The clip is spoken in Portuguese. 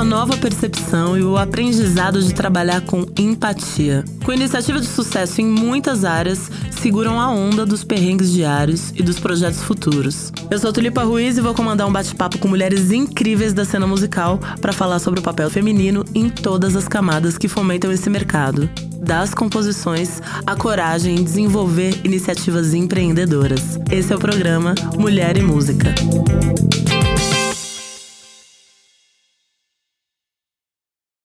uma nova percepção e o aprendizado de trabalhar com empatia. Com iniciativa de sucesso em muitas áreas, seguram a onda dos perrengues diários e dos projetos futuros. Eu sou Tulipa Ruiz e vou comandar um bate-papo com mulheres incríveis da cena musical para falar sobre o papel feminino em todas as camadas que fomentam esse mercado. Das composições, a coragem em desenvolver iniciativas empreendedoras. Esse é o programa Mulher e Música.